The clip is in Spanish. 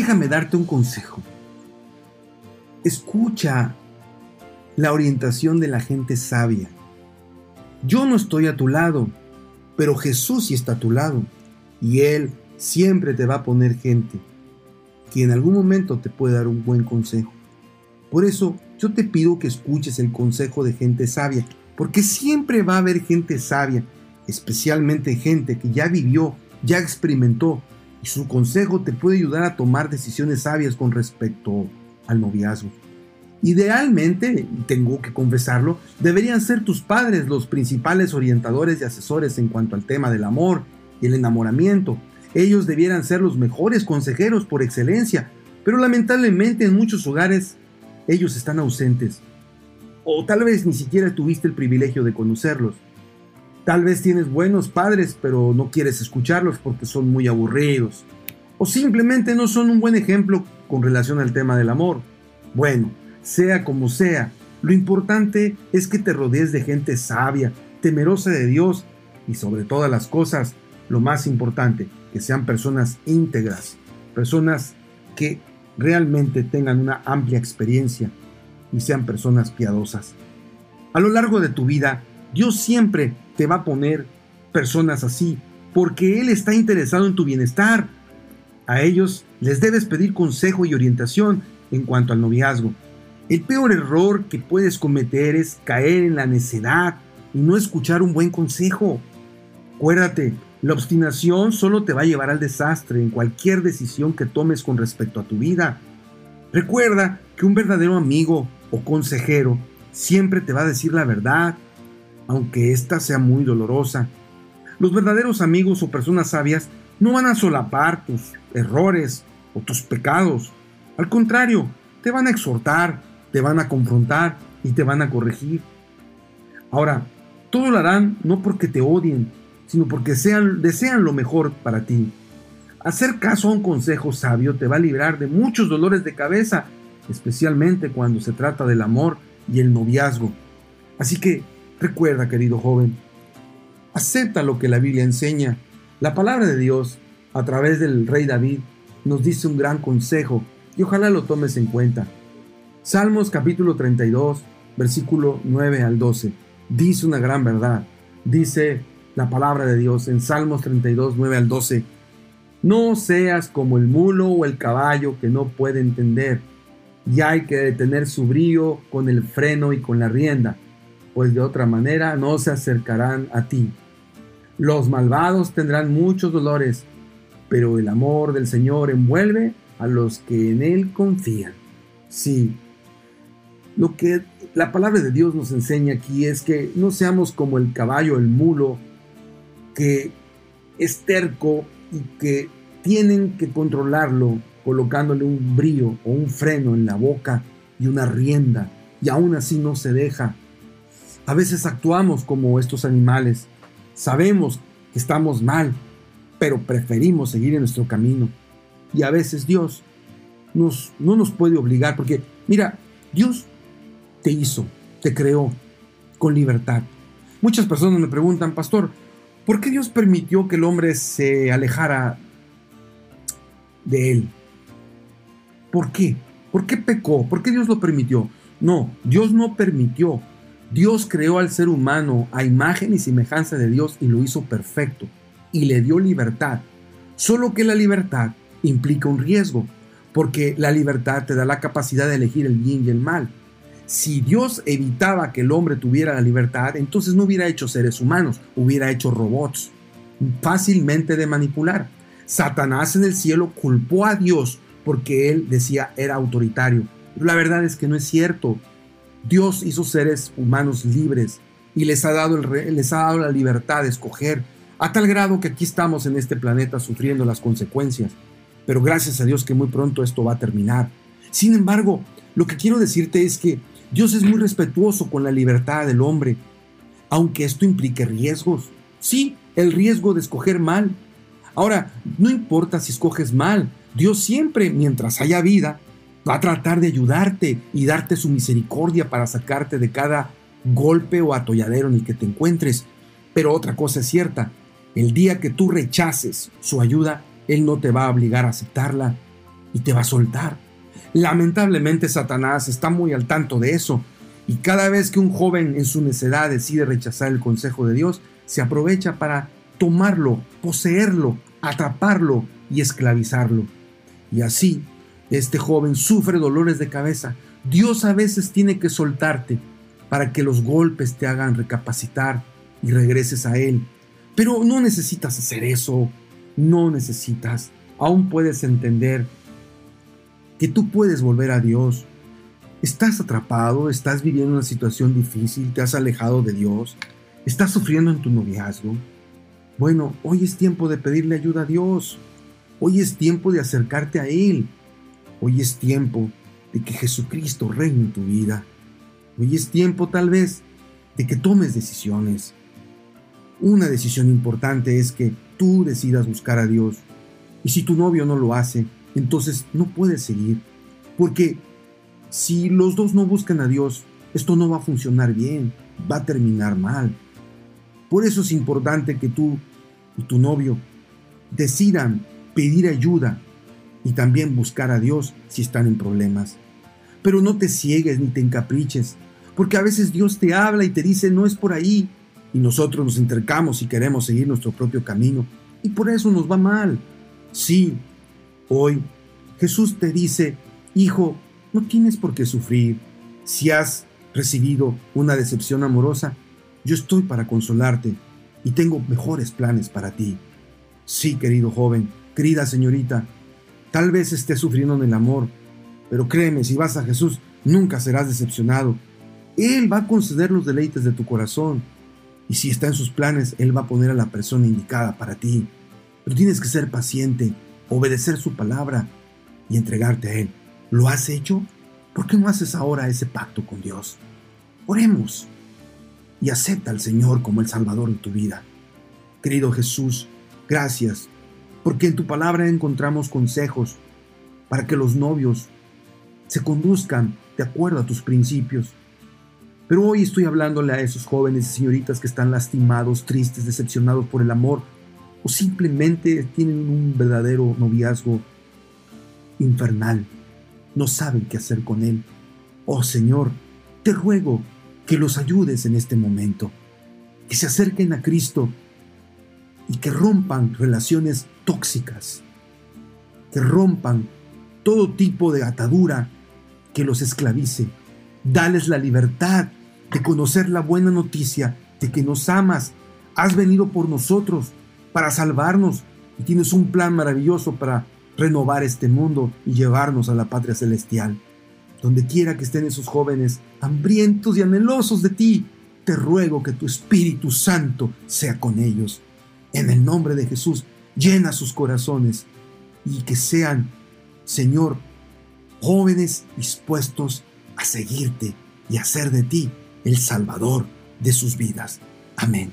déjame darte un consejo. Escucha la orientación de la gente sabia. Yo no estoy a tu lado, pero Jesús sí está a tu lado. Y Él siempre te va a poner gente que en algún momento te puede dar un buen consejo. Por eso yo te pido que escuches el consejo de gente sabia, porque siempre va a haber gente sabia, especialmente gente que ya vivió, ya experimentó, y su consejo te puede ayudar a tomar decisiones sabias con respecto al noviazgo. Idealmente, tengo que confesarlo, deberían ser tus padres los principales orientadores y asesores en cuanto al tema del amor y el enamoramiento. Ellos debieran ser los mejores consejeros por excelencia, pero lamentablemente en muchos hogares ellos están ausentes. O tal vez ni siquiera tuviste el privilegio de conocerlos. Tal vez tienes buenos padres, pero no quieres escucharlos porque son muy aburridos. O simplemente no son un buen ejemplo con relación al tema del amor. Bueno, sea como sea, lo importante es que te rodees de gente sabia, temerosa de Dios y sobre todas las cosas, lo más importante, que sean personas íntegras, personas que realmente tengan una amplia experiencia y sean personas piadosas. A lo largo de tu vida, Dios siempre te va a poner personas así, porque Él está interesado en tu bienestar. A ellos les debes pedir consejo y orientación en cuanto al noviazgo. El peor error que puedes cometer es caer en la necedad y no escuchar un buen consejo. Acuérdate, la obstinación solo te va a llevar al desastre en cualquier decisión que tomes con respecto a tu vida. Recuerda que un verdadero amigo o consejero siempre te va a decir la verdad, aunque ésta sea muy dolorosa. Los verdaderos amigos o personas sabias no van a solapar tus errores o tus pecados. Al contrario, te van a exhortar, te van a confrontar y te van a corregir. Ahora, todo lo harán no porque te odien, sino porque sean, desean lo mejor para ti. Hacer caso a un consejo sabio te va a librar de muchos dolores de cabeza, especialmente cuando se trata del amor y el noviazgo. Así que recuerda, querido joven, acepta lo que la Biblia enseña. La palabra de Dios, a través del rey David, nos dice un gran consejo y ojalá lo tomes en cuenta. Salmos capítulo 32, versículo 9 al 12, dice una gran verdad. Dice la palabra de Dios en Salmos 32, 9 al 12. No seas como el mulo o el caballo que no puede entender, y hay que detener su brío con el freno y con la rienda, pues de otra manera no se acercarán a ti. Los malvados tendrán muchos dolores, pero el amor del Señor envuelve a los que en Él confían. Sí, lo que la palabra de Dios nos enseña aquí es que no seamos como el caballo, el mulo, que es terco y que tienen que controlarlo colocándole un brillo o un freno en la boca y una rienda y aún así no se deja. A veces actuamos como estos animales. Sabemos que estamos mal, pero preferimos seguir en nuestro camino. Y a veces Dios no nos puede obligar, porque mira, Dios te hizo, te creó con libertad. Muchas personas me preguntan, pastor, ¿por qué Dios permitió que el hombre se alejara de él? ¿Por qué? ¿Por qué pecó? ¿Por qué Dios lo permitió? No, Dios no permitió. Dios creó al ser humano a imagen y semejanza de Dios y lo hizo perfecto y le dio libertad. Solo que la libertad implica un riesgo, porque la libertad te da la capacidad de elegir el bien y el mal. Si Dios evitaba que el hombre tuviera la libertad, entonces no hubiera hecho seres humanos, hubiera hecho robots fácilmente de manipular. Satanás en el cielo culpó a Dios porque él decía era autoritario. La verdad es que no es cierto. Dios hizo seres humanos libres y les ha dado, les ha dado la libertad de escoger, a tal grado que aquí estamos en este planeta sufriendo las consecuencias. Pero gracias a Dios que muy pronto esto va a terminar. Sin embargo, lo que quiero decirte es que Dios es muy respetuoso con la libertad del hombre, aunque esto implique riesgos. Sí, el riesgo de escoger mal. Ahora, no importa si escoges mal, Dios siempre, mientras haya vida, va a tratar de ayudarte y darte su misericordia para sacarte de cada golpe o atolladero en el que te encuentres. Pero otra cosa es cierta, el día que tú rechaces su ayuda, Él no te va a obligar a aceptarla. y te va a soltar. Lamentablemente Satanás está muy al tanto de eso y cada vez que un joven en su necedad decide rechazar el consejo de Dios, se aprovecha para tomarlo, poseerlo, atraparlo y esclavizarlo. Y así, este joven sufre dolores de cabeza. Dios a veces tiene que soltarte para que los golpes te hagan recapacitar y regreses a Él. Pero no necesitas hacer eso, no necesitas. Aún puedes entender que tú puedes volver a Dios. Estás atrapado, estás viviendo una situación difícil, te has alejado de Dios, estás sufriendo en tu noviazgo. Bueno, hoy es tiempo de pedirle ayuda a Dios. Hoy es tiempo de acercarte a Él. Hoy es tiempo de que Jesucristo reine en tu vida. Hoy es tiempo tal vez de que tomes decisiones. Una decisión importante es que tú decidas buscar a Dios. Y si tu novio no lo hace, entonces no puedes seguir. Porque si los dos no buscan a Dios, esto no va a funcionar bien, va a terminar mal. Por eso es importante que tú y tu novio decidan pedir ayuda y también buscar a Dios si están en problemas. Pero no te ciegues ni te encapriches, porque a veces Dios te habla y te dice no es por ahí, y nosotros nos intercamos y queremos seguir nuestro propio camino, y por eso nos va mal. Sí, hoy Jesús te dice, hijo, no tienes por qué sufrir. Si has recibido una decepción amorosa, yo estoy para consolarte y tengo mejores planes para ti. Sí, querido joven, querida señorita, tal vez estés sufriendo en el amor, pero créeme, si vas a Jesús, nunca serás decepcionado. Él va a conceder los deleites de tu corazón. Y si está en sus planes, Él va a poner a la persona indicada para ti. Pero tienes que ser paciente, obedecer su palabra y entregarte a Él. ¿Lo has hecho? ¿Por qué no haces ahora ese pacto con Dios? Oremos y acepta al Señor como el Salvador de tu vida. Querido Jesús, gracias, porque en tu palabra encontramos consejos para que los novios se conduzcan de acuerdo a tus principios. Pero hoy estoy hablándole a esos jóvenes y señoritas que están lastimados, tristes, decepcionados por el amor, o simplemente tienen un verdadero noviazgo infernal. No saben qué hacer con él. Oh Señor, te ruego que los ayudes en este momento, que se acerquen a Cristo y que rompan relaciones tóxicas, que rompan todo tipo de atadura que los esclavice. Dales la libertad de conocer la buena noticia de que nos amas, has venido por nosotros para salvarnos y tienes un plan maravilloso para renovar este mundo y llevarnos a la patria celestial. Donde quiera que estén esos jóvenes, hambrientos y anhelosos de ti, te ruego que tu Espíritu Santo sea con ellos. En el nombre de Jesús, llena sus corazones y que sean, Señor, jóvenes dispuestos a seguirte y hacer de ti el Salvador de sus vidas. Amén.